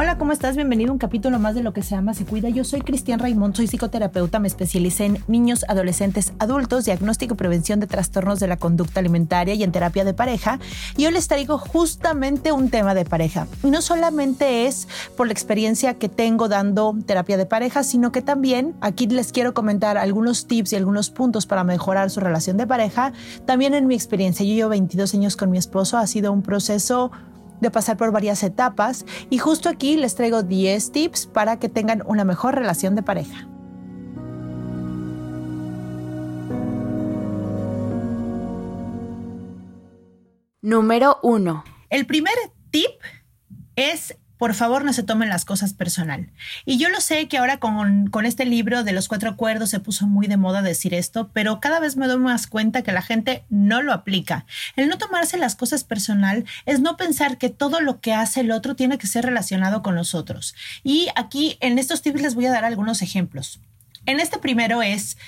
Hola, ¿cómo estás? Bienvenido a un capítulo más de Lo que se ama, se cuida. Yo soy Cristian Raimond, soy psicoterapeuta, me especialicé en niños, adolescentes, adultos, diagnóstico y prevención de trastornos de la conducta alimentaria y en terapia de pareja. Y hoy les traigo justamente un tema de pareja. Y no solamente es por la experiencia que tengo dando terapia de pareja, sino que también aquí les quiero comentar algunos tips y algunos puntos para mejorar su relación de pareja. También en mi experiencia, yo llevo 22 años con mi esposo, ha sido un proceso de pasar por varias etapas y justo aquí les traigo 10 tips para que tengan una mejor relación de pareja. Número 1. El primer tip es por favor no se tomen las cosas personal. Y yo lo sé que ahora con, con, este libro de los cuatro acuerdos se puso muy de moda decir esto, pero cada vez me doy más cuenta que la gente no lo aplica. El no tomarse las cosas personal es no pensar que todo lo que hace el otro tiene que ser relacionado con los otros. Y aquí en estos tips les voy a dar algunos ejemplos. En este primero es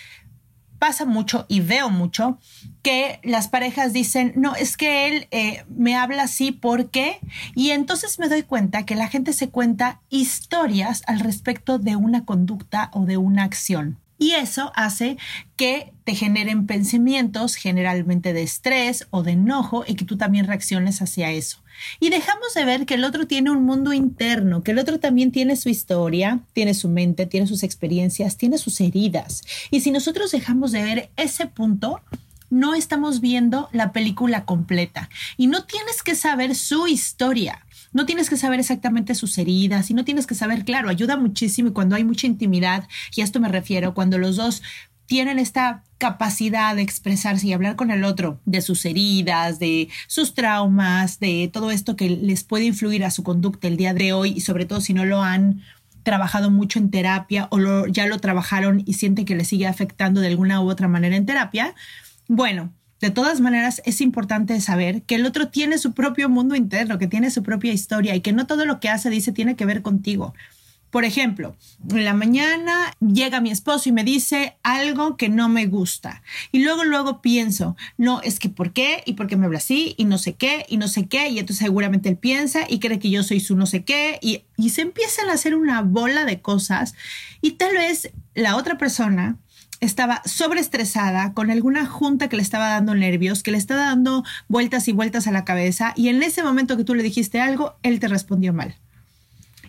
pasa mucho y veo mucho que las parejas dicen, no, es que él eh, me habla así porque, y entonces me doy cuenta que la gente se cuenta historias al respecto de una conducta o de una acción. Y eso hace que te generen pensamientos generalmente de estrés o de enojo y que tú también reacciones hacia eso. Y dejamos de ver que el otro tiene un mundo interno, que el otro también tiene su historia, tiene su mente, tiene sus experiencias, tiene sus heridas. Y si nosotros dejamos de ver ese punto, no estamos viendo la película completa. Y no tienes que saber su historia. No tienes que saber exactamente sus heridas y no tienes que saber, claro, ayuda muchísimo y cuando hay mucha intimidad, y a esto me refiero, cuando los dos tienen esta capacidad de expresarse y hablar con el otro de sus heridas, de sus traumas, de todo esto que les puede influir a su conducta el día de hoy y sobre todo si no lo han trabajado mucho en terapia o ya lo trabajaron y sienten que les sigue afectando de alguna u otra manera en terapia. Bueno, de todas maneras, es importante saber que el otro tiene su propio mundo interno, que tiene su propia historia y que no todo lo que hace, dice, tiene que ver contigo. Por ejemplo, en la mañana llega mi esposo y me dice algo que no me gusta. Y luego, luego pienso, no, es que ¿por qué? ¿Y por qué me habla así? Y no sé qué, y no sé qué. Y entonces seguramente él piensa y cree que yo soy su no sé qué. Y, y se empiezan a hacer una bola de cosas. Y tal vez la otra persona estaba sobreestresada con alguna junta que le estaba dando nervios, que le estaba dando vueltas y vueltas a la cabeza y en ese momento que tú le dijiste algo, él te respondió mal.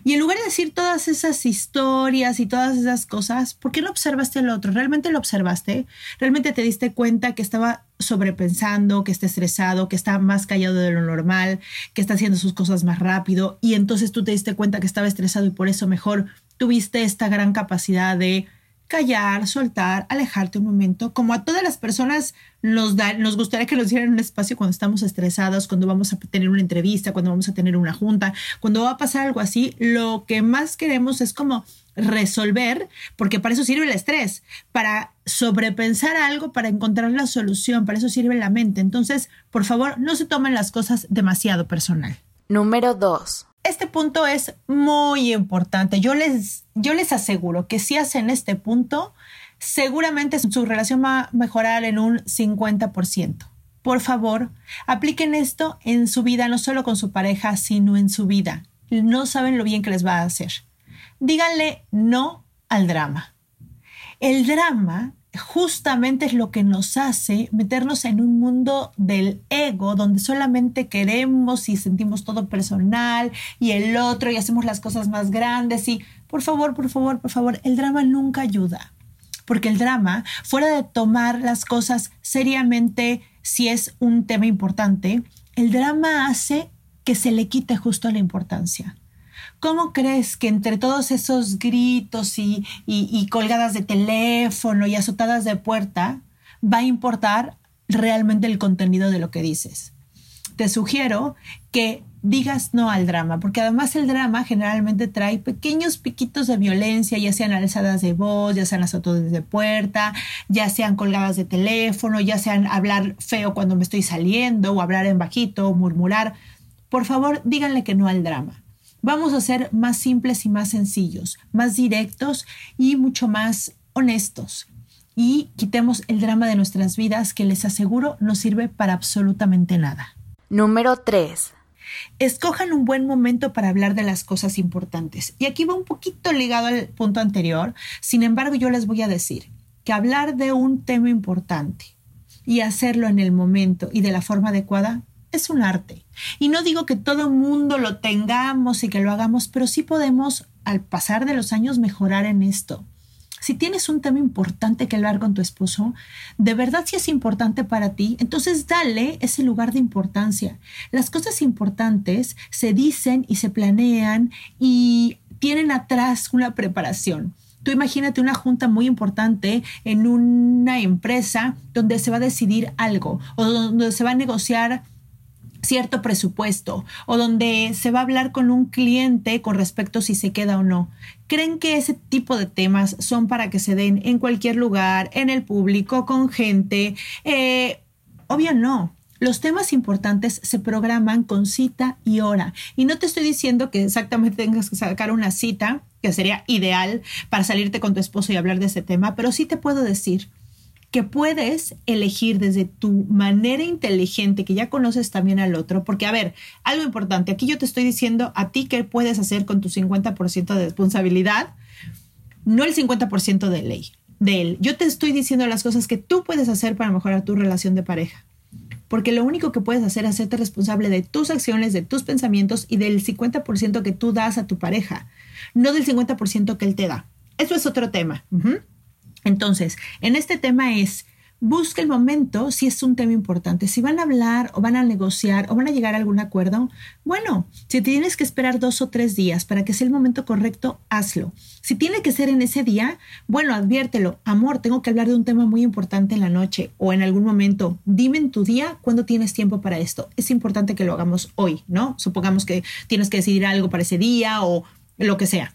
Y en lugar de decir todas esas historias y todas esas cosas, ¿por qué no observaste al otro? ¿Realmente lo observaste? ¿Realmente te diste cuenta que estaba sobrepensando, que está estresado, que está más callado de lo normal, que está haciendo sus cosas más rápido? Y entonces tú te diste cuenta que estaba estresado y por eso mejor tuviste esta gran capacidad de callar, soltar, alejarte un momento, como a todas las personas nos, da, nos gustaría que nos dieran un espacio cuando estamos estresados, cuando vamos a tener una entrevista, cuando vamos a tener una junta, cuando va a pasar algo así, lo que más queremos es como resolver, porque para eso sirve el estrés, para sobrepensar algo, para encontrar la solución, para eso sirve la mente. Entonces, por favor, no se tomen las cosas demasiado personal. Número dos este punto es muy importante. Yo les, yo les aseguro que si hacen este punto, seguramente su relación va a mejorar en un 50%. Por favor, apliquen esto en su vida, no solo con su pareja, sino en su vida. No saben lo bien que les va a hacer. Díganle no al drama. El drama justamente es lo que nos hace meternos en un mundo del ego donde solamente queremos y sentimos todo personal y el otro y hacemos las cosas más grandes y por favor, por favor, por favor, el drama nunca ayuda. Porque el drama, fuera de tomar las cosas seriamente si es un tema importante, el drama hace que se le quite justo la importancia. ¿Cómo crees que entre todos esos gritos y, y, colgadas de teléfono y azotadas de puerta va a importar realmente el contenido de lo que dices? Te sugiero que digas no al drama, porque además el drama generalmente trae pequeños piquitos de violencia, ya sean alzadas de voz, ya sean azotadas de puerta, ya sean colgadas de teléfono, ya sean hablar feo cuando me estoy saliendo o hablar en bajito o murmurar. Por favor, díganle que no al drama. Vamos a ser más simples y más sencillos, más directos y mucho más honestos. Y quitemos el drama de nuestras vidas que les aseguro no sirve para absolutamente nada. Número 3. Escojan un buen momento para hablar de las cosas importantes. Y aquí va un poquito ligado al punto anterior. Sin embargo, yo les voy a decir que hablar de un tema importante y hacerlo en el momento y de la forma adecuada es un arte. Y no digo que todo mundo lo tengamos y que lo hagamos, pero sí podemos, al pasar de los años, mejorar en esto. Si tienes un tema importante que hablar con tu esposo, de verdad si es importante para ti, entonces dale ese lugar de importancia. Las cosas importantes se dicen y se planean y tienen atrás una preparación. Tú imagínate una junta muy importante en una empresa donde se va a decidir algo o donde se va a negociar cierto presupuesto o donde se va a hablar con un cliente con respecto a si se queda o no. ¿Creen que ese tipo de temas son para que se den en cualquier lugar, en el público, con gente? Eh, obvio no. Los temas importantes se programan con cita y hora. Y no te estoy diciendo que exactamente tengas que sacar una cita, que sería ideal para salirte con tu esposo y hablar de ese tema, pero sí te puedo decir que puedes elegir desde tu manera inteligente, que ya conoces también al otro, porque a ver, algo importante, aquí yo te estoy diciendo a ti qué puedes hacer con tu 50% de responsabilidad, no el 50% de ley, de él. Yo te estoy diciendo las cosas que tú puedes hacer para mejorar tu relación de pareja. Porque lo único que puedes hacer es hacerte responsable de tus acciones, de tus pensamientos y del 50% que tú das a tu pareja, no del 50% que él te da. Eso es otro tema. Entonces, en este tema es, busca el momento si es un tema importante. Si van a hablar o van a negociar o van a llegar a algún acuerdo, bueno, si tienes que esperar dos o tres días para que sea el momento correcto, hazlo. Si tiene que ser en ese día, bueno, adviértelo. Amor, tengo que hablar de un tema muy importante en la noche o en algún momento. Dime en tu día cuándo tienes tiempo para esto. Es importante que lo hagamos hoy, ¿no? Supongamos que tienes que decidir algo para ese día o lo que sea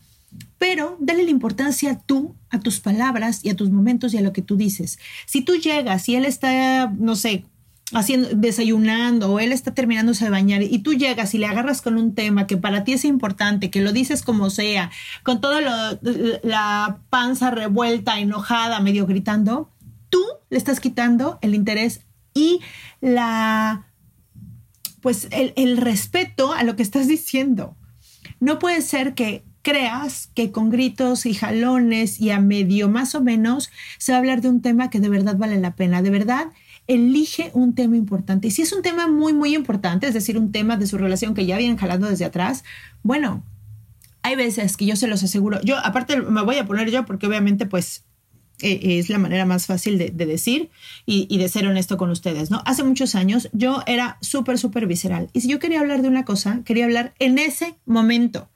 pero dale la importancia tú a tus palabras y a tus momentos y a lo que tú dices. Si tú llegas y él está, no sé, haciendo, desayunando o él está terminándose de bañar y tú llegas y le agarras con un tema que para ti es importante, que lo dices como sea, con toda la panza revuelta, enojada, medio gritando, tú le estás quitando el interés y la, pues el, el respeto a lo que estás diciendo. No puede ser que creas que con gritos y jalones y a medio más o menos se va a hablar de un tema que de verdad vale la pena. De verdad, elige un tema importante. Y si es un tema muy, muy importante, es decir, un tema de su relación que ya vienen jalando desde atrás, bueno, hay veces que yo se los aseguro. Yo, aparte, me voy a poner yo porque obviamente, pues, eh, es la manera más fácil de, decir y, de ser honesto con ustedes, ¿no? Hace muchos años yo era súper, súper visceral. Y si yo quería hablar de una cosa, quería hablar en ese momento.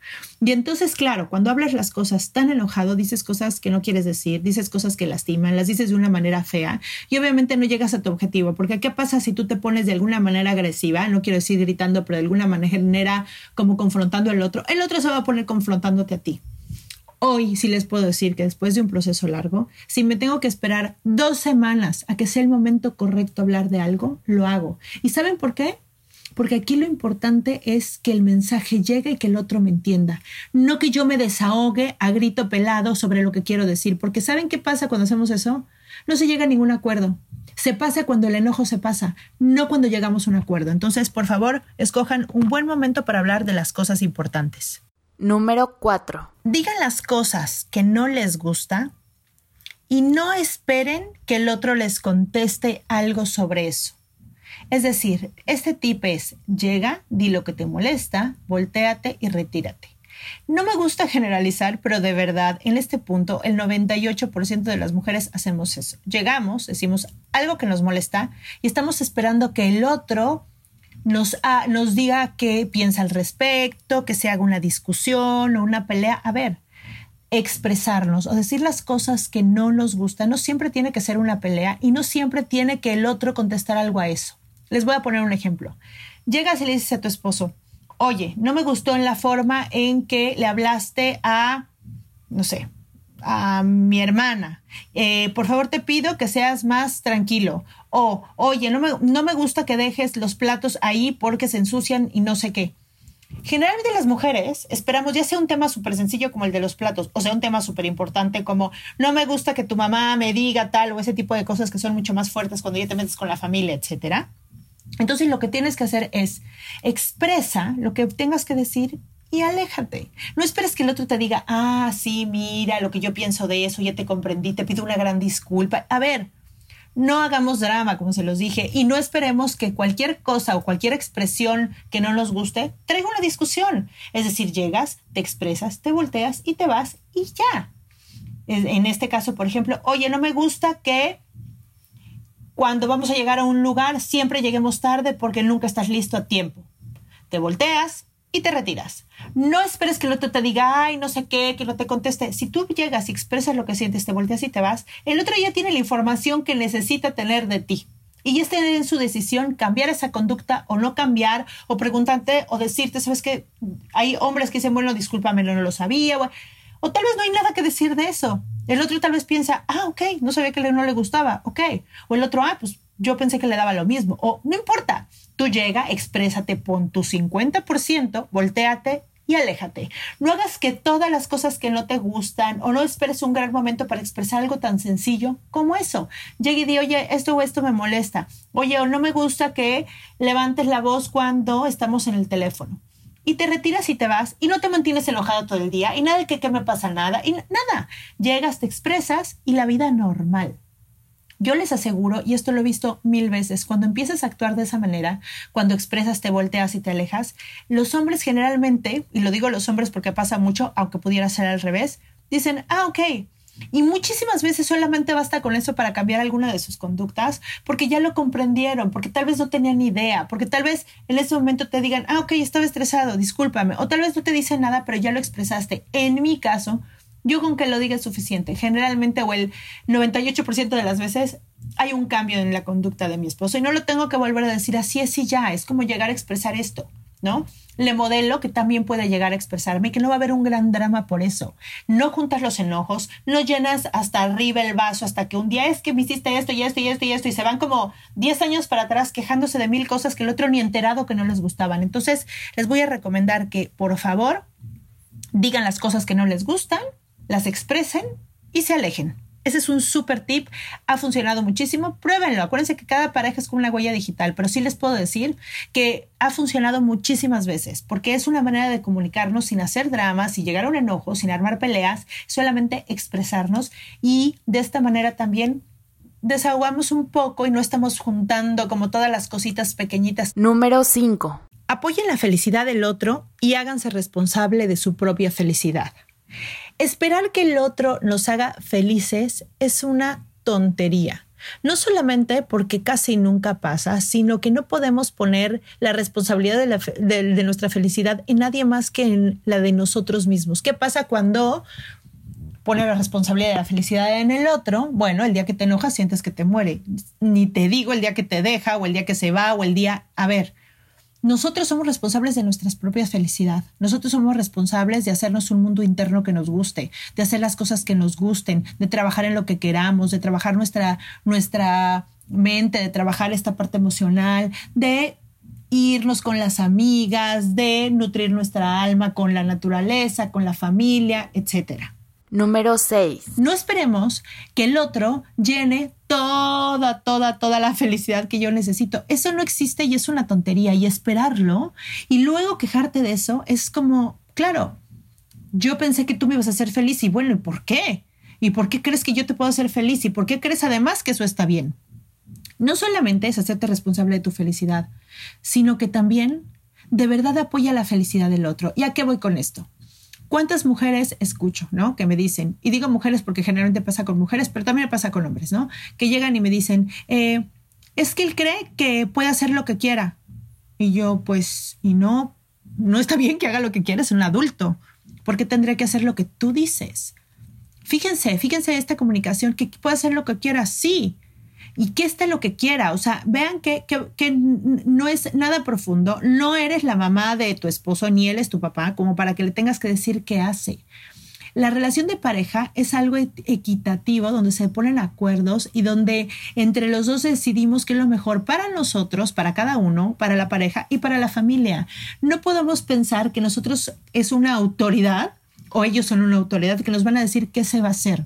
Y entonces, claro, cuando hablas las cosas tan enojado, dices cosas que no quieres decir, dices cosas que lastiman, las dices de una manera fea y obviamente no llegas a tu objetivo. Porque ¿qué pasa si tú te pones de alguna manera agresiva? No quiero decir gritando, pero de alguna manera como confrontando al otro. El otro se va a poner confrontándote a ti. Hoy sí les puedo decir que después de un proceso largo, si me tengo que esperar dos semanas a que sea el momento correcto hablar de algo, lo hago. ¿Y saben por qué? Porque aquí lo importante es que el mensaje llegue y que el otro me entienda. No que yo me desahogue a grito pelado sobre lo que quiero decir. Porque ¿saben qué pasa cuando hacemos eso? No se llega a ningún acuerdo. Se pasa cuando el enojo se pasa, no cuando llegamos a un acuerdo. Entonces, por favor, escojan un buen momento para hablar de las cosas importantes. Número 4. Digan las cosas que no les gusta y no esperen que el otro les conteste algo sobre eso. Es decir, este tip es llega, di lo que te molesta, volteate y retírate. No me gusta generalizar, pero de verdad, en este punto, el 98% de las mujeres hacemos eso. Llegamos, decimos algo que nos molesta y estamos esperando que el otro nos, nos diga qué piensa al respecto, que se haga una discusión o una pelea. A ver, expresarnos o decir las cosas que no nos gustan no siempre tiene que ser una pelea y no siempre tiene que el otro contestar algo a eso. Les voy a poner un ejemplo. Llegas y le dices a tu esposo, oye, no me gustó en la forma en que le hablaste a, no sé, a mi hermana. Eh, por favor, te pido que seas más tranquilo. O, oye, no me, no me gusta que dejes los platos ahí porque se ensucian y no sé qué. Generalmente las mujeres esperamos ya sea un tema súper sencillo como el de los platos, o sea, un tema súper importante como no me gusta que tu mamá me diga tal o ese tipo de cosas que son mucho más fuertes cuando ya te metes con la familia, etcétera. Entonces lo que tienes que hacer es expresa lo que tengas que decir y aléjate. No esperes que el otro te diga, ah, sí, mira lo que yo pienso de eso, ya te comprendí, te pido una gran disculpa. A ver, no hagamos drama, como se los dije, y no esperemos que cualquier cosa o cualquier expresión que no nos guste traiga una discusión. Es decir, llegas, te expresas, te volteas y te vas y ya. En este caso, por ejemplo, oye, no me gusta que cuando vamos a llegar a un lugar siempre lleguemos tarde porque nunca estás listo a tiempo. Te volteas y te retiras. No esperes que el otro te diga, ay, no sé qué, que no te conteste. Si tú llegas y expresas lo que sientes, te volteas y te vas, el otro ya tiene la información que necesita tener de ti. Y ya está en su decisión cambiar esa conducta o no cambiar, o preguntarte o decirte, ¿sabes qué? Hay hombres que dicen, bueno, discúlpame, no lo sabía. O, o tal vez no hay nada que decir de eso. El otro tal vez piensa, ah, ok, no sabía que no le gustaba, ok. O el otro, ah, pues yo pensé que le daba lo mismo. O no importa, tú llega, exprésate, pon tu 50%, volteate y aléjate. No hagas que todas las cosas que no te gustan o no esperes un gran momento para expresar algo tan sencillo como eso. Llegue y di, oye, esto o esto me molesta. Oye, o no me gusta que levantes la voz cuando estamos en el teléfono y te retiras y te vas y no te mantienes enojado todo el día y nada que, que me pasa nada y nada. Llegas, te expresas y la vida normal. Yo les aseguro, y esto lo he visto mil veces, cuando empiezas a actuar de esa manera, cuando expresas, te volteas y te alejas, los hombres generalmente, y lo digo los hombres porque pasa mucho, aunque pudiera ser al revés, dicen, ah, ok, y muchísimas veces solamente basta con eso para cambiar alguna de sus conductas, porque ya lo comprendieron, porque tal vez no tenían idea, porque tal vez en ese momento te digan, ah, ok, estaba estresado, discúlpame, o tal vez no te dicen nada, pero ya lo expresaste. En mi caso, yo con que lo diga es suficiente. Generalmente o el 98% de las veces hay un cambio en la conducta de mi esposo y no lo tengo que volver a decir así es y ya, es como llegar a expresar esto. ¿no? Le modelo que también puede llegar a expresarme y que no va a haber un gran drama por eso. No juntas los enojos, no llenas hasta arriba el vaso hasta que un día es que me hiciste esto y esto y esto y esto y se van como 10 años para atrás quejándose de mil cosas que el otro ni enterado que no les gustaban. Entonces, les voy a recomendar que por favor digan las cosas que no les gustan, las expresen y se alejen. Ese es un super tip, ha funcionado muchísimo, pruébenlo. Acuérdense que cada pareja es como una huella digital, pero sí les puedo decir que ha funcionado muchísimas veces, porque es una manera de comunicarnos sin hacer dramas, sin llegar a un enojo, sin armar peleas, solamente expresarnos y de esta manera también desahogamos un poco y no estamos juntando como todas las cositas pequeñitas. Número 5. Apoyen la felicidad del otro y háganse responsable de su propia felicidad. Esperar que el otro nos haga felices es una tontería. No solamente porque casi nunca pasa, sino que no podemos poner la responsabilidad de, nuestra felicidad en nadie más que en la de nosotros mismos. ¿Qué pasa cuando pone la responsabilidad de la felicidad en el otro? Bueno, el día que te enojas sientes que te muere. Ni te digo el día que te deja o el día que se va o el día... A ver, nosotros somos responsables de nuestras propias felicidad. Nosotros somos responsables de hacernos un mundo interno que nos guste, de hacer las cosas que nos gusten, de trabajar en lo que queramos, de trabajar nuestra, nuestra mente, de trabajar esta parte emocional, de irnos con las amigas, de nutrir nuestra alma con la naturaleza, con la familia, etcétera. Número 6. No esperemos que el otro llene toda, toda, toda la felicidad que yo necesito. Eso no existe y es una tontería. Y esperarlo y luego quejarte de eso es como, claro, yo pensé que tú me ibas a hacer feliz y bueno, ¿y por qué? ¿Y por qué crees que yo te puedo hacer feliz? ¿Y por qué crees además que eso está bien? No solamente es hacerte responsable de tu felicidad, sino que también de verdad apoya la felicidad del otro. ¿Y a qué voy con esto? ¿Cuántas mujeres escucho, no? Que me dicen, y digo mujeres porque generalmente pasa con mujeres, pero también pasa con hombres, ¿no? Que llegan y me dicen, eh, es que él cree que puede hacer lo que quiera. Y yo, pues, y no, no está bien que haga lo que quiera, es un adulto. ¿Por qué tendría que hacer lo que tú dices? Fíjense, fíjense esta comunicación, que puede hacer lo que quiera, sí, y que esté lo que quiera. O sea, vean que, que, no es nada profundo. No eres la mamá de tu esposo ni él es tu papá, como para que le tengas que decir qué hace. La relación de pareja es algo equitativo donde se ponen acuerdos y donde entre los dos decidimos qué es lo mejor para nosotros, para cada uno, para la pareja y para la familia. No podemos pensar que nosotros es una autoridad o ellos son una autoridad que nos van a decir qué se va a hacer.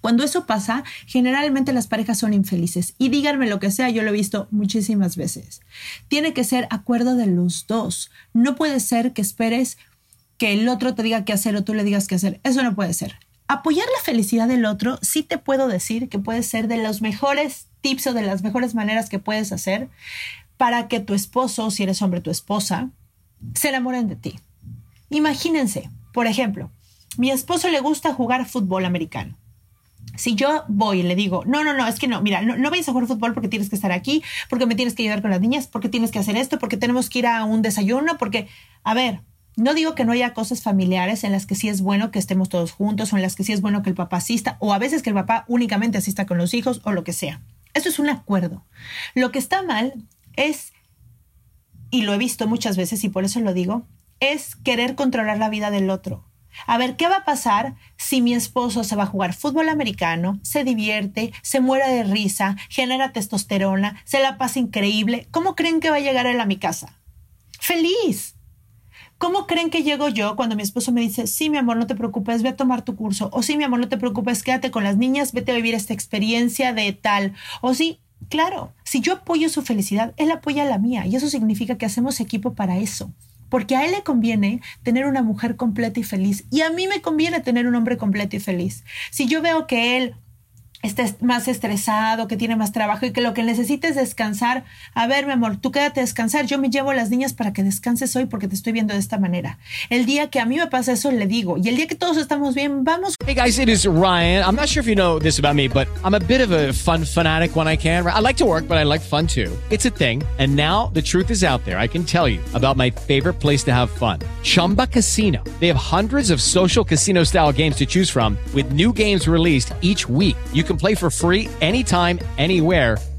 Cuando eso pasa, generalmente las parejas son infelices. Y díganme lo que sea, yo lo he visto muchísimas veces. Tiene que ser acuerdo de los dos. No puede ser que esperes que el otro te diga qué hacer o tú le digas qué hacer. Eso no puede ser. Apoyar la felicidad del otro, sí te puedo decir que puede ser de los mejores tips o de las mejores maneras que puedes hacer para que tu esposo, si eres hombre, tu esposa, se enamoren de ti. Imagínense, por ejemplo, mi esposo le gusta jugar fútbol americano. Si yo voy y le digo, no, no, no, es que no, mira, no, no vayas a jugar fútbol porque tienes que estar aquí, porque me tienes que ayudar con las niñas, porque tienes que hacer esto, porque tenemos que ir a un desayuno, porque, a ver, no digo que no haya cosas familiares en las que sí es bueno que estemos todos juntos o en las que sí es bueno que el papá asista o a veces que el papá únicamente asista con los hijos o lo que sea. Eso es un acuerdo. Lo que está mal es, y lo he visto muchas veces y por eso lo digo, es querer controlar la vida del otro. A ver, ¿qué va a pasar si mi esposo se va a jugar fútbol americano, se divierte, se muere de risa, genera testosterona, se la pasa increíble? ¿Cómo creen que va a llegar él a mi casa? Feliz. ¿Cómo creen que llego yo cuando mi esposo me dice, sí, mi amor, no te preocupes, ve a tomar tu curso? O sí, mi amor, no te preocupes, quédate con las niñas, vete a vivir esta experiencia de tal. O sí, claro, si yo apoyo su felicidad, él apoya la mía. Y eso significa que hacemos equipo para eso porque a él le conviene tener una mujer completa y feliz y a mí me conviene tener un hombre completo y feliz. Si yo veo que él estés más estresado, que tiene más trabajo y que lo que necesites es descansar. A ver, mi amor, tú quédate descansar. Yo me llevo a las niñas para que descanses hoy porque te estoy viendo de esta manera. El día que a mí me pasa eso, le digo. Y el día que todos estamos bien, vamos. Hey guys, it is Ryan. I'm not sure if you know this about me, but I'm a bit of a fun fanatic when I can. I like to work, but I like fun too. It's a thing. And now the truth is out there. I can tell you about my favorite place to have fun. Chumba Casino. They have hundreds of social casino style games to choose from with new games released each week. You can play for free anytime, anywhere,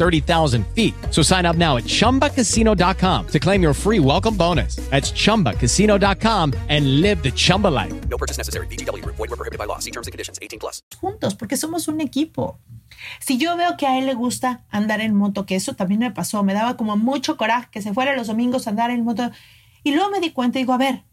30,000 feet. So sign up now at ChumbaCasino.com to claim your free welcome bonus. That's ChumbaCasino.com and live the Chumba life. No purchase necessary. VGW. Void were prohibited by law. See terms and conditions. 18 plus. Juntos, porque somos un equipo. Si yo veo que a él le gusta andar en moto, que eso también me pasó, me daba como mucho coraje que se fuera los domingos a andar en moto. Y luego me di cuenta y digo, a ver,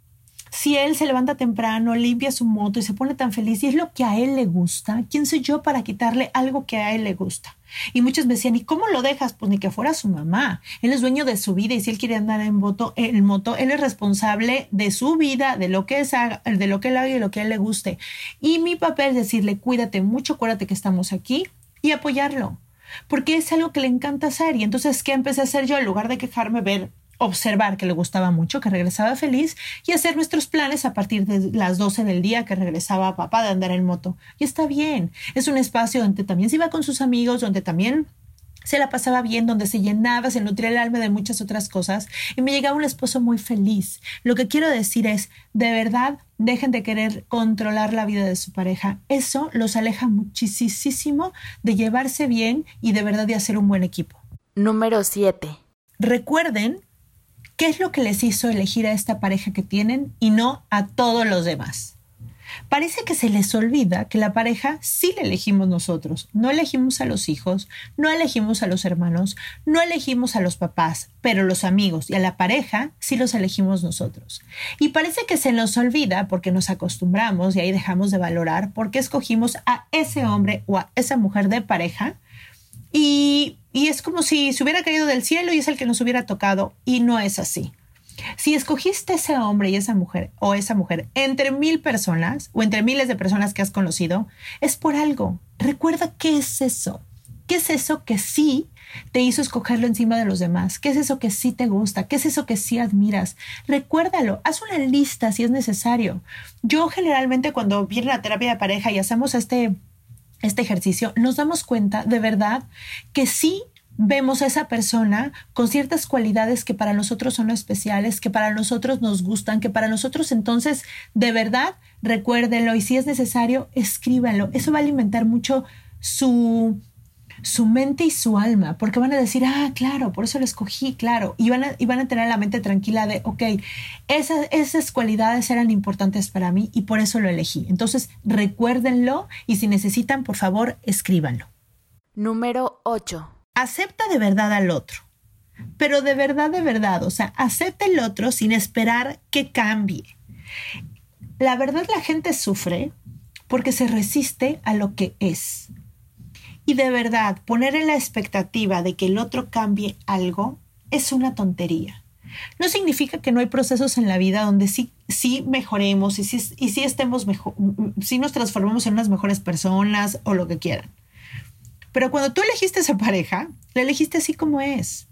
si él se levanta temprano, limpia su moto y se pone tan feliz y es lo que a él le gusta, ¿quién soy yo para quitarle algo que a él le gusta? Y muchos me decían, ¿y cómo lo dejas? Pues ni que fuera su mamá. Él es dueño de su vida y si él quiere andar en, moto, en moto, él es responsable de su vida, de lo que es, de lo que él haga y de lo que a él le guste. Y mi papel es decirle, cuídate mucho, acuérdate que estamos aquí y apoyarlo. Porque es algo que le encanta hacer. Y entonces, ¿qué empecé a hacer yo? En lugar de quejarme, ver observar que le gustaba mucho, que regresaba feliz y hacer nuestros planes a partir de las 12 del día que regresaba papá de andar en moto. Y está bien, es un espacio donde también se iba con sus amigos, donde también se la pasaba bien, donde se llenaba, se nutría el alma de muchas otras cosas y me llegaba un esposo muy feliz. Lo que quiero decir es, de verdad, dejen de querer controlar la vida de su pareja. Eso los aleja muchísimo de llevarse bien y de verdad de hacer un buen equipo. Número 7. Recuerden ¿Qué es lo que les hizo elegir a esta pareja que tienen y no a todos los demás? Parece que se les olvida que la pareja sí la elegimos nosotros. No elegimos a los hijos, no elegimos a los hermanos, no elegimos a los papás, pero los amigos y a la pareja sí los elegimos nosotros. Y parece que se nos olvida porque nos acostumbramos y ahí dejamos de valorar porque escogimos a ese hombre o a esa mujer de pareja y, es como si se hubiera caído del cielo y es el que nos hubiera tocado y no es así. Si escogiste ese hombre y esa mujer o esa mujer entre mil personas o entre miles de personas que has conocido, es por algo. Recuerda qué es eso. ¿Qué es eso que sí te hizo escogerlo encima de los demás? ¿Qué es eso que sí te gusta? ¿Qué es eso que sí admiras? Recuérdalo, haz una lista si es necesario. Yo generalmente cuando viene la terapia de pareja y hacemos este, este ejercicio, nos damos cuenta de verdad que sí vemos a esa persona con ciertas cualidades que para nosotros son especiales, que para nosotros nos gustan, que para nosotros entonces, de verdad, recuérdenlo y si es necesario, escríbanlo. Eso va a alimentar mucho su, su mente y su alma, porque van a decir, ah, claro, por eso lo escogí, claro, y van a, y van a tener la mente tranquila de, ok, esas, esas cualidades eran importantes para mí y por eso lo elegí. Entonces, recuérdenlo y si necesitan, por favor, escríbanlo. Número 8 acepta de verdad al otro, pero de verdad, de verdad, o sea, acepta el otro sin esperar que cambie. La verdad la gente sufre porque se resiste a lo que es. Y de verdad, poner en la expectativa de que el otro cambie algo es una tontería. No significa que no hay procesos en la vida donde sí, sí mejoremos y sí, y sí estemos mejor, nos transformemos en unas mejores personas o lo que quieran. Pero cuando tú elegiste esa pareja, la elegiste así como es.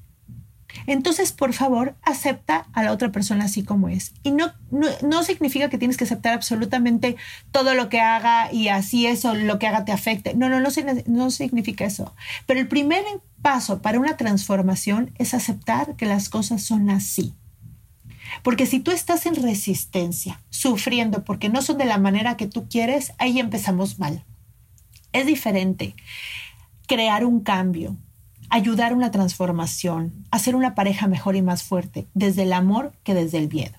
Entonces, por favor, acepta a la otra persona así como es. Y no, no, significa que tienes que aceptar absolutamente todo lo que haga y así eso, lo que haga te afecte. No, no, no, no significa eso. Pero el primer paso para una transformación es aceptar que las cosas son así. Porque si tú estás en resistencia, sufriendo porque no son de la manera que tú quieres, ahí empezamos mal. Es diferente crear un cambio, ayudar una transformación, hacer una pareja mejor y más fuerte, desde el amor que desde el miedo.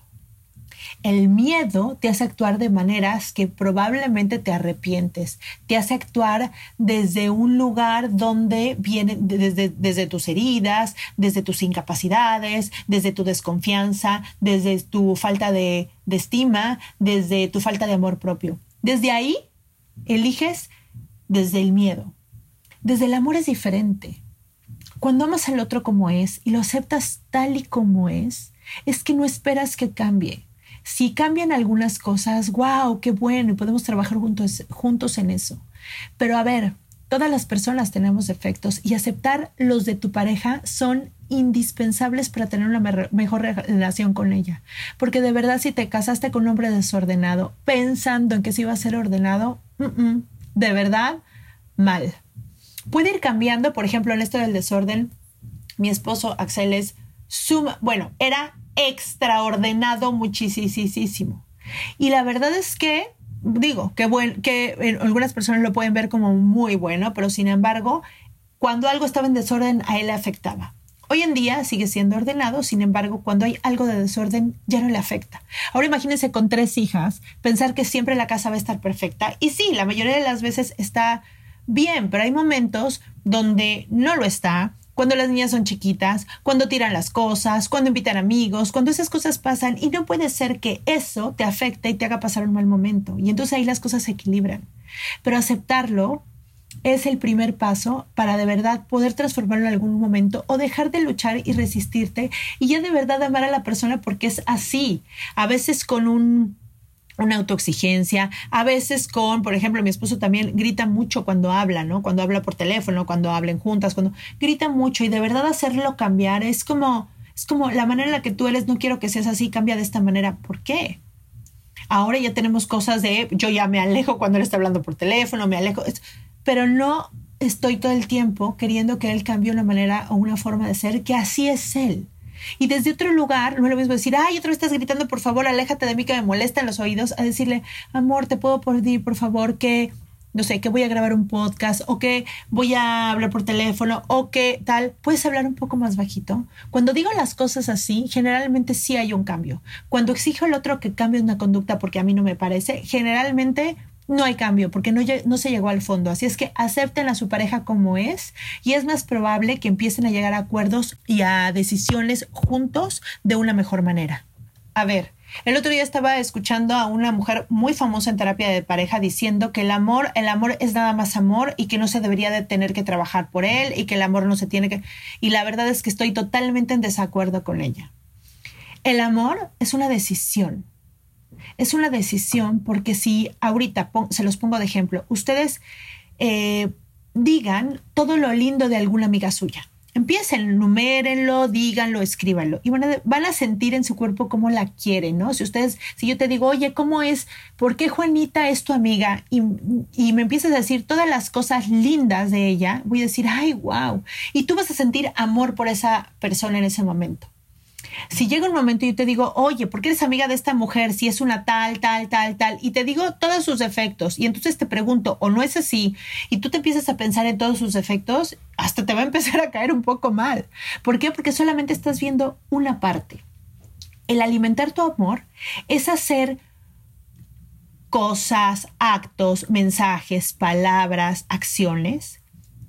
El miedo te hace actuar de maneras que probablemente te arrepientes, te hace actuar desde un lugar donde viene desde, desde tus heridas, desde tus incapacidades, desde tu desconfianza, desde tu falta de, de estima, desde tu falta de amor propio. Desde ahí eliges desde el miedo. Desde el amor es diferente. Cuando amas al otro como es y lo aceptas tal y como es, es que no esperas que cambie. Si cambian algunas cosas, wow, qué bueno, y podemos trabajar juntos, juntos en eso. Pero a ver, todas las personas tenemos defectos y aceptar los de tu pareja son indispensables para tener una mejor relación con ella. Porque de verdad, si te casaste con un hombre desordenado pensando en que se iba a ser ordenado, de verdad, mal puede ir cambiando, por ejemplo, en esto del desorden, mi esposo Axel es suma, bueno, era extraordenado muchísimo. Y la verdad es que, digo, que, bueno, que algunas personas lo pueden ver como muy bueno, pero sin embargo, cuando algo estaba en desorden, a él le afectaba. Hoy en día sigue siendo ordenado, sin embargo, cuando hay algo de desorden ya no le afecta. Ahora imagínense con tres hijas, pensar que siempre la casa va a estar perfecta. Y sí, la mayoría de las veces está bien, pero hay momentos donde no lo está, cuando las niñas son chiquitas, cuando tiran las cosas, cuando invitan amigos, cuando esas cosas pasan y no puede ser que eso te afecte y te haga pasar un mal momento. Y entonces ahí las cosas se equilibran. Pero aceptarlo es el primer paso para de verdad poder transformarlo en algún momento o dejar de luchar y resistirte y ya de verdad amar a la persona porque es así. A veces con un una autoexigencia, a veces con, por ejemplo, mi esposo también grita mucho cuando habla, ¿no? Cuando habla por teléfono, cuando hablen juntas, cuando grita mucho y de verdad hacerlo cambiar es como, es como la manera en la que tú eres, no quiero que seas así, cambia de esta manera. ¿Por qué? Ahora ya tenemos cosas de, yo ya me alejo cuando él está hablando por teléfono, me alejo, pero no estoy todo el tiempo queriendo que él cambie una manera o una forma de ser, que así es él. Y desde otro lugar, no es lo mismo decir, ay, otra vez estás gritando, por favor, aléjate de mí que me molesta en los oídos, a decirle, amor, te puedo pedir, por favor, que no sé, que voy a grabar un podcast o que voy a hablar por teléfono o que tal, puedes hablar un poco más bajito. Cuando digo las cosas así, generalmente sí hay un cambio. Cuando exijo al otro que cambie una conducta porque a mí no me parece, generalmente no hay cambio porque no, no, se llegó al fondo. Así es que acepten a su pareja como es y es más probable que empiecen a llegar a acuerdos y a decisiones juntos de una mejor manera. A ver, el otro día estaba escuchando a una mujer muy famosa en terapia de pareja diciendo que el amor, el amor es nada más amor y que no se debería de tener que trabajar por él y que el amor no se tiene que... Y la verdad es que estoy totalmente en desacuerdo con ella. El amor es una decisión es una decisión porque si ahorita se los pongo de ejemplo, ustedes eh, digan todo lo lindo de alguna amiga suya. Empiecen, numérenlo, díganlo, escríbanlo y van a, sentir en su cuerpo cómo la quieren, ¿no? Si ustedes, si yo te digo, oye, ¿cómo es? ¿Por qué Juanita es tu amiga? Y, y me empiezas a decir todas las cosas lindas de ella, voy a decir, ay, wow. Y tú vas a sentir amor por esa persona en ese momento. Si llega un momento y yo te digo, oye, ¿por qué eres amiga de esta mujer si es una tal, tal, tal, tal? Y te digo todos sus defectos y entonces te pregunto, ¿o no es así? Y tú te empiezas a pensar en todos sus defectos, hasta te va a empezar a caer un poco mal. ¿Por qué? Porque solamente estás viendo una parte. El alimentar tu amor es hacer cosas, actos, mensajes, palabras, acciones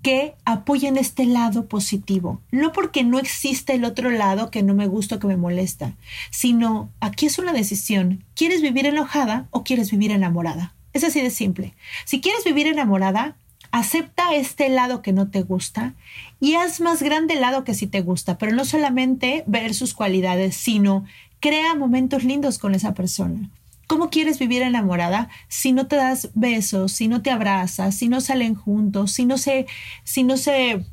que apoyen este lado positivo. No porque no existe el otro lado que no me gusta o que me molesta, sino aquí es una decisión. ¿Quieres vivir enojada o quieres vivir enamorada? Es así de simple. Si quieres vivir enamorada, acepta este lado que no te gusta y haz más grande el lado que sí te gusta, pero no solamente ver sus cualidades, sino crea momentos lindos con esa persona. ¿Cómo quieres vivir enamorada si no te das besos, si no te abrazas, si no salen juntos, si no se, si no se,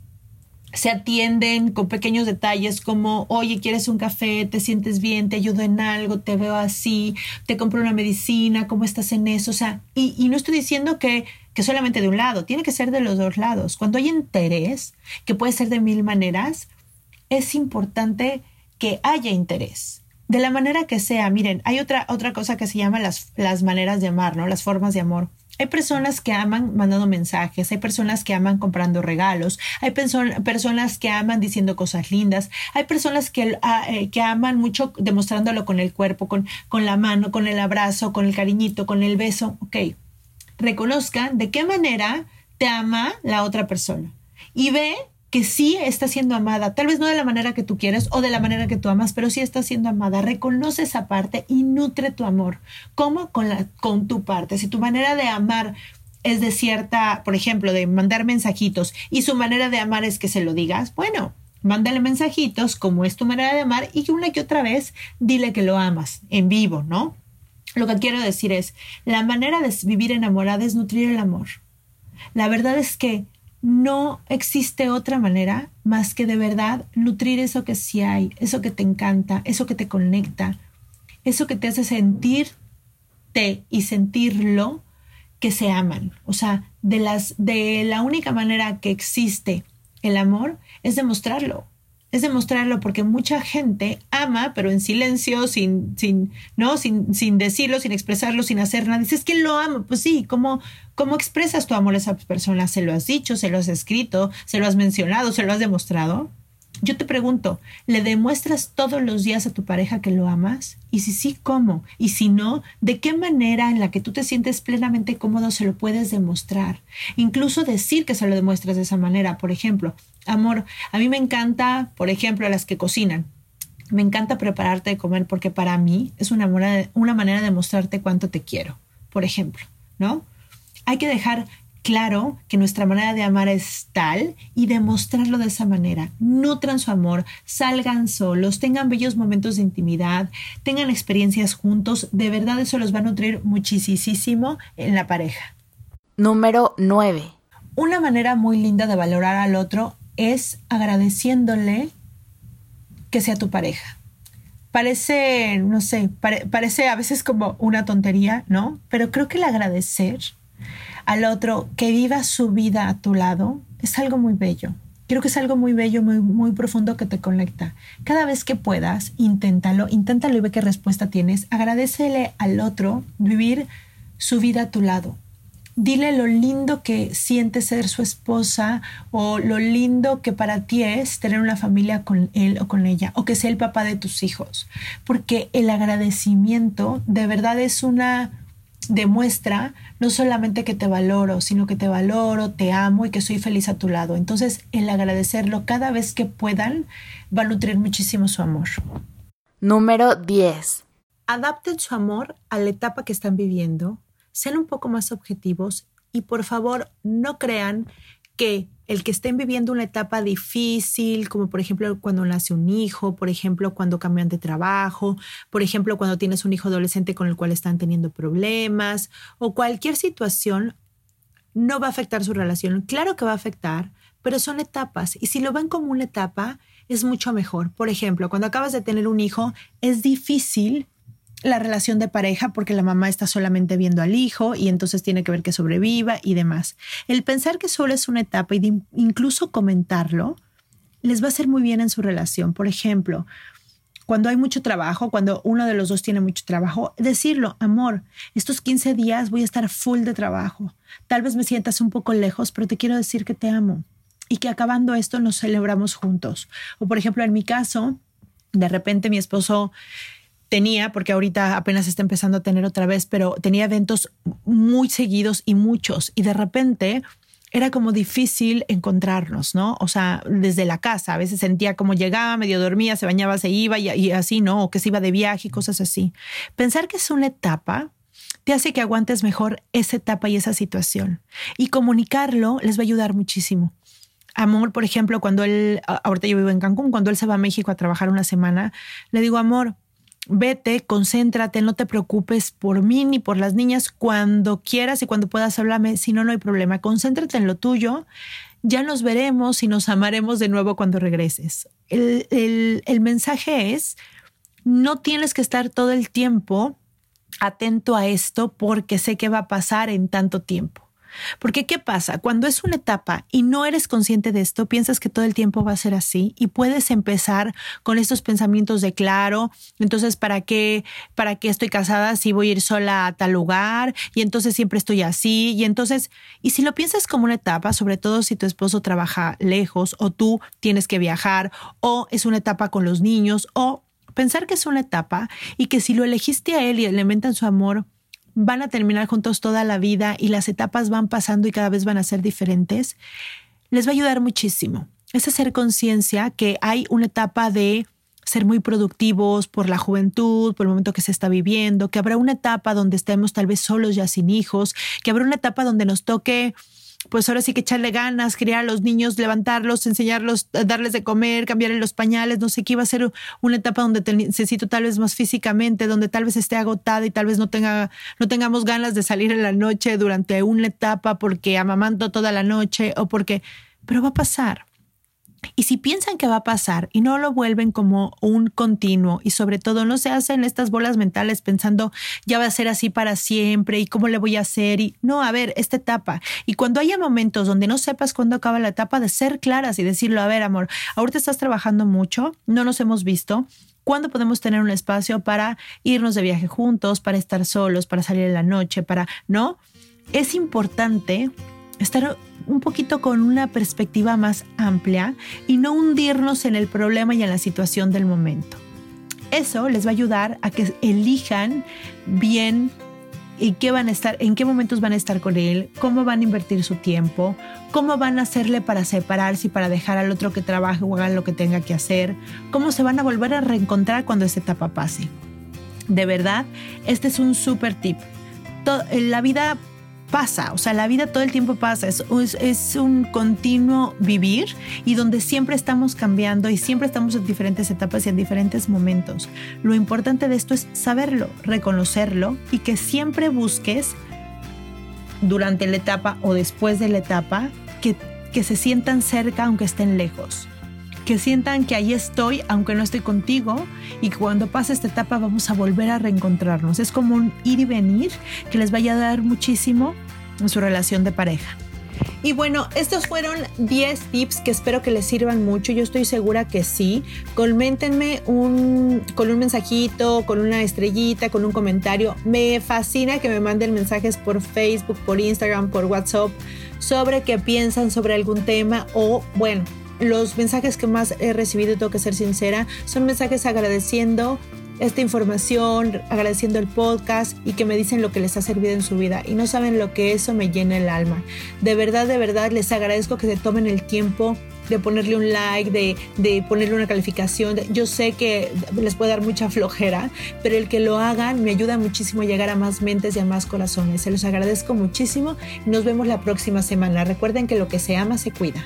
se atienden con pequeños detalles como, oye, ¿quieres un café? ¿Te sientes bien? ¿Te ayudo en algo? ¿Te veo así? ¿Te compro una medicina? ¿Cómo estás en eso? O sea, y, y no estoy diciendo que, que solamente de un lado, tiene que ser de los dos lados. Cuando hay interés, que puede ser de mil maneras, es importante que haya interés de la manera que sea. Miren, hay otra, otra cosa que se llama las, las maneras de amar, ¿no? Las formas de amor. Hay personas que aman mandando mensajes, hay personas que aman comprando regalos, hay personas que aman diciendo cosas lindas, hay personas que, ah, eh, que aman mucho demostrándolo con el cuerpo, con, con la mano, con el abrazo, con el cariñito, con el beso. Ok, reconozcan de qué manera te ama la otra persona y ve que sí está siendo amada, tal vez no de la manera que tú quieres o de la manera que tú amas, pero sí está siendo amada. Reconoce esa parte y nutre tu amor. ¿Cómo? Con, la, con tu parte. Si tu manera de amar es de cierta, por ejemplo, de mandar mensajitos y su manera de amar es que se lo digas, bueno, mándale mensajitos como es tu manera de amar y una que otra vez dile que lo amas en vivo, ¿no? Lo que quiero decir es, la manera de vivir enamorada es nutrir el amor. La verdad es que no existe otra manera más que de verdad nutrir eso que sí hay, eso que te encanta, eso que te conecta, eso que te hace sentirte y sentirlo que se aman. O sea, de las de la única manera que existe el amor es demostrarlo es demostrarlo porque mucha gente ama, pero en silencio, sin, sin, ¿no? Sin, sin decirlo, sin expresarlo, sin hacer nada. Dices que lo amo. Pues sí, ¿cómo, ¿cómo expresas tu amor a esa persona? ¿Se lo has dicho? ¿Se lo has escrito? ¿Se lo has mencionado? ¿Se lo has demostrado? Yo te pregunto, ¿le demuestras todos los días a tu pareja que lo amas? Y si sí, ¿cómo? Y si no, ¿de qué manera en la que tú te sientes plenamente cómodo se lo puedes demostrar? Incluso decir que se lo demuestras de esa manera. Por ejemplo, amor, a mí me encanta, por ejemplo, las que cocinan. Me encanta prepararte de comer porque para mí es una, una manera de mostrarte cuánto te quiero, por ejemplo, ¿no? Hay que dejar claro que nuestra manera de amar es tal y demostrarlo de esa manera. Nutran su amor, salgan solos, tengan bellos momentos de intimidad, tengan experiencias juntos. De verdad eso los va a nutrir muchísimo en la pareja. Número 9. Una manera muy linda de valorar al otro es agradeciéndole que sea tu pareja. Parece, no sé, parece a veces como una tontería, ¿no? Pero creo que el agradecer al otro que viva su vida a tu lado, es algo muy bello. Creo que es algo muy bello, muy, muy profundo que te conecta. Cada vez que puedas, inténtalo, inténtalo y ve qué respuesta tienes. Agradecele al otro vivir su vida a tu lado. Dile lo lindo que siente ser su esposa o lo lindo que para ti es tener una familia con él o con ella o que sea el papá de tus hijos. Porque el agradecimiento de verdad es una demuestra no solamente que te valoro, sino que te valoro, te amo y que soy feliz a tu lado. Entonces, el agradecerlo cada vez que puedan va a nutrir muchísimo su amor. Número 10. Adapten su amor a la etapa que están viviendo, sean un poco más objetivos y por favor no crean que el que estén viviendo una etapa difícil, como por ejemplo cuando nace un hijo, por ejemplo cuando cambian de trabajo, por ejemplo cuando tienes un hijo adolescente con el cual están teniendo problemas o cualquier situación, no va a afectar su relación. Claro que va a afectar, pero son etapas y si lo ven como una etapa, es mucho mejor. Por ejemplo, cuando acabas de tener un hijo, es difícil la relación de pareja porque la mamá está solamente viendo al hijo y entonces tiene que ver que sobreviva y demás. El pensar que solo es una etapa y incluso comentarlo les va a hacer muy bien en su relación. Por ejemplo, cuando hay mucho trabajo, cuando uno de los dos tiene mucho trabajo, decirlo, amor, estos 15 días voy a estar full de trabajo. Tal vez me sientas un poco lejos, pero te quiero decir que te amo y que acabando esto nos celebramos juntos. O por ejemplo, en mi caso, de repente mi esposo tenía, porque ahorita apenas está empezando a tener otra vez, pero tenía eventos muy seguidos y muchos. Y de repente era como difícil encontrarnos, ¿no? O sea, desde la casa, a veces sentía como llegaba, medio dormía, se bañaba, se iba y, y así, ¿no? O que se iba de viaje y cosas así. Pensar que es una etapa te hace que aguantes mejor esa etapa y esa situación. Y comunicarlo les va a ayudar muchísimo. Amor, por ejemplo, cuando él, ahorita yo vivo en Cancún, cuando él se va a México a trabajar una semana, le digo, amor, vete, concéntrate, no te preocupes por mí ni por las niñas. Cuando quieras y cuando puedas hablarme, si no, no hay problema. Concéntrate en lo tuyo. Ya nos veremos y nos amaremos de nuevo cuando regreses. El, el mensaje es, no tienes que estar todo el tiempo atento a esto porque sé que va a pasar en tanto tiempo. Porque ¿qué pasa? Cuando es una etapa y no eres consciente de esto, piensas que todo el tiempo va a ser así y puedes empezar con estos pensamientos de claro, entonces ¿para qué para qué estoy casada si voy a ir sola a tal lugar y entonces siempre estoy así y entonces y si lo piensas como una etapa, sobre todo si tu esposo trabaja lejos o tú tienes que viajar o es una etapa con los niños o pensar que es una etapa y que si lo elegiste a él y elementan su amor, van a terminar juntos toda la vida y las etapas van pasando y cada vez van a ser diferentes, les va a ayudar muchísimo. Es hacer conciencia que hay una etapa de ser muy productivos por la juventud, por el momento que se está viviendo, que habrá una etapa donde estemos tal vez solos ya sin hijos, que habrá una etapa donde nos toque pues ahora sí que echarle ganas, criar a los niños, levantarlos, enseñarlos, darles de comer, cambiarles los pañales, no sé qué, iba a ser una etapa donde necesito tal vez más físicamente, donde tal vez esté agotada y tal vez no tenga, no tengamos ganas de salir en la noche durante una etapa porque amamanto toda la noche o porque, pero va a pasar. Y si piensan que va a pasar y no lo vuelven como un continuo y sobre todo no se hacen estas bolas mentales pensando ya va a ser así para siempre y cómo le voy a hacer y no, a ver, esta etapa. Y cuando haya momentos donde no sepas cuándo acaba la etapa, de ser claras y decirlo, a ver, amor, ahorita estás trabajando mucho, no nos hemos visto, ¿Cuándo podemos tener un espacio para irnos de viaje juntos, para estar solos, para salir en la noche, para, ¿no? Es importante estar un poquito con una perspectiva más amplia y no hundirnos en el problema y en la situación del momento. Eso les va a ayudar a que elijan bien en qué van a estar, en qué momentos van a estar con él, cómo van a invertir su tiempo, cómo van a hacerle para separarse y para dejar al otro que trabaje o haga lo que tenga que hacer, cómo se van a volver a reencontrar cuando esta etapa pase. De verdad, este es un super tip. la vida pasa, o sea, la vida todo el tiempo pasa, es, un continuo vivir y donde siempre estamos cambiando y siempre estamos en diferentes etapas y en diferentes momentos. Lo importante de esto es saberlo, reconocerlo y que siempre busques durante la etapa o después de la etapa que, que se sientan cerca aunque estén lejos que sientan que ahí estoy, aunque no estoy contigo, y cuando pase esta etapa vamos a volver a reencontrarnos. Es como un ir y venir que les vaya a dar muchísimo en su relación de pareja. Y bueno, estos fueron 10 tips que espero que les sirvan mucho. Yo estoy segura que sí. Coméntenme un, con un mensajito, con una estrellita, con un comentario. Me fascina que me manden mensajes por Facebook, por Instagram, por WhatsApp sobre qué piensan sobre algún tema o, bueno, los mensajes que más he recibido, tengo que ser sincera, son mensajes agradeciendo esta información, agradeciendo el podcast y que me dicen lo que les ha servido en su vida. Y no saben lo que eso me llena el alma. De verdad, de verdad, les agradezco que se tomen el tiempo de ponerle un like, de, de ponerle una calificación. Yo sé que les puede dar mucha flojera, pero el que lo hagan me ayuda muchísimo a llegar a más mentes y a más corazones. Se los agradezco muchísimo y nos vemos la próxima semana. Recuerden que lo que se ama se cuida.